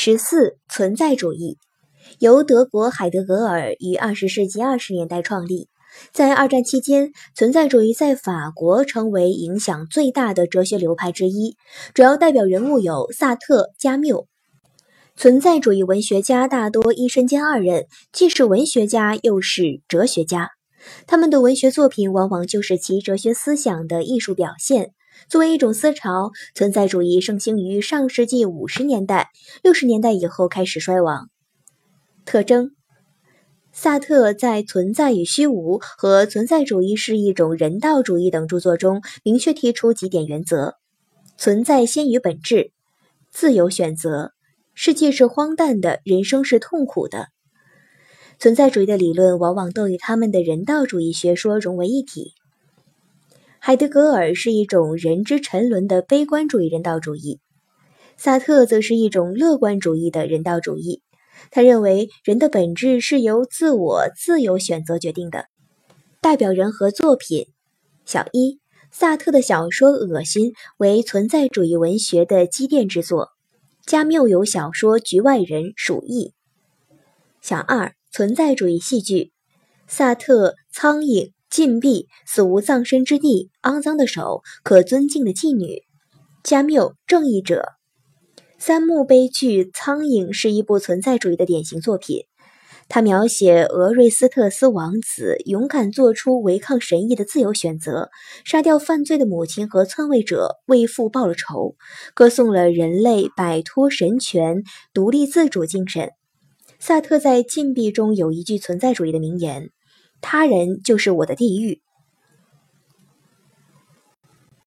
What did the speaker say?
十四、存在主义由德国海德格尔于二十世纪二十年代创立。在二战期间，存在主义在法国成为影响最大的哲学流派之一。主要代表人物有萨特、加缪。存在主义文学家大多一身兼二任，既是文学家又是哲学家。他们的文学作品往往就是其哲学思想的艺术表现。作为一种思潮，存在主义盛行于上世纪五十年代，六十年代以后开始衰亡。特征：萨特在《存在与虚无》和《存在主义是一种人道主义》等著作中明确提出几点原则：存在先于本质，自由选择，世界是荒诞的，人生是痛苦的。存在主义的理论往往都与他们的人道主义学说融为一体。海德格尔是一种人之沉沦的悲观主义人道主义，萨特则是一种乐观主义的人道主义。他认为人的本质是由自我自由选择决定的。代表人和作品：小一，萨特的小说《恶心》为存在主义文学的积淀之作；加缪有小说《局外人》《鼠疫》。小二，存在主义戏剧：萨特《苍蝇》。禁闭，死无葬身之地，肮脏的手，可尊敬的妓女。加缪，正义者。三幕悲剧《苍蝇》是一部存在主义的典型作品。它描写俄瑞斯特斯王子勇敢做出违抗神意的自由选择，杀掉犯罪的母亲和篡位者，为父报了仇，歌颂了人类摆脱神权、独立自主精神。萨特在《禁闭》中有一句存在主义的名言。他人就是我的地狱。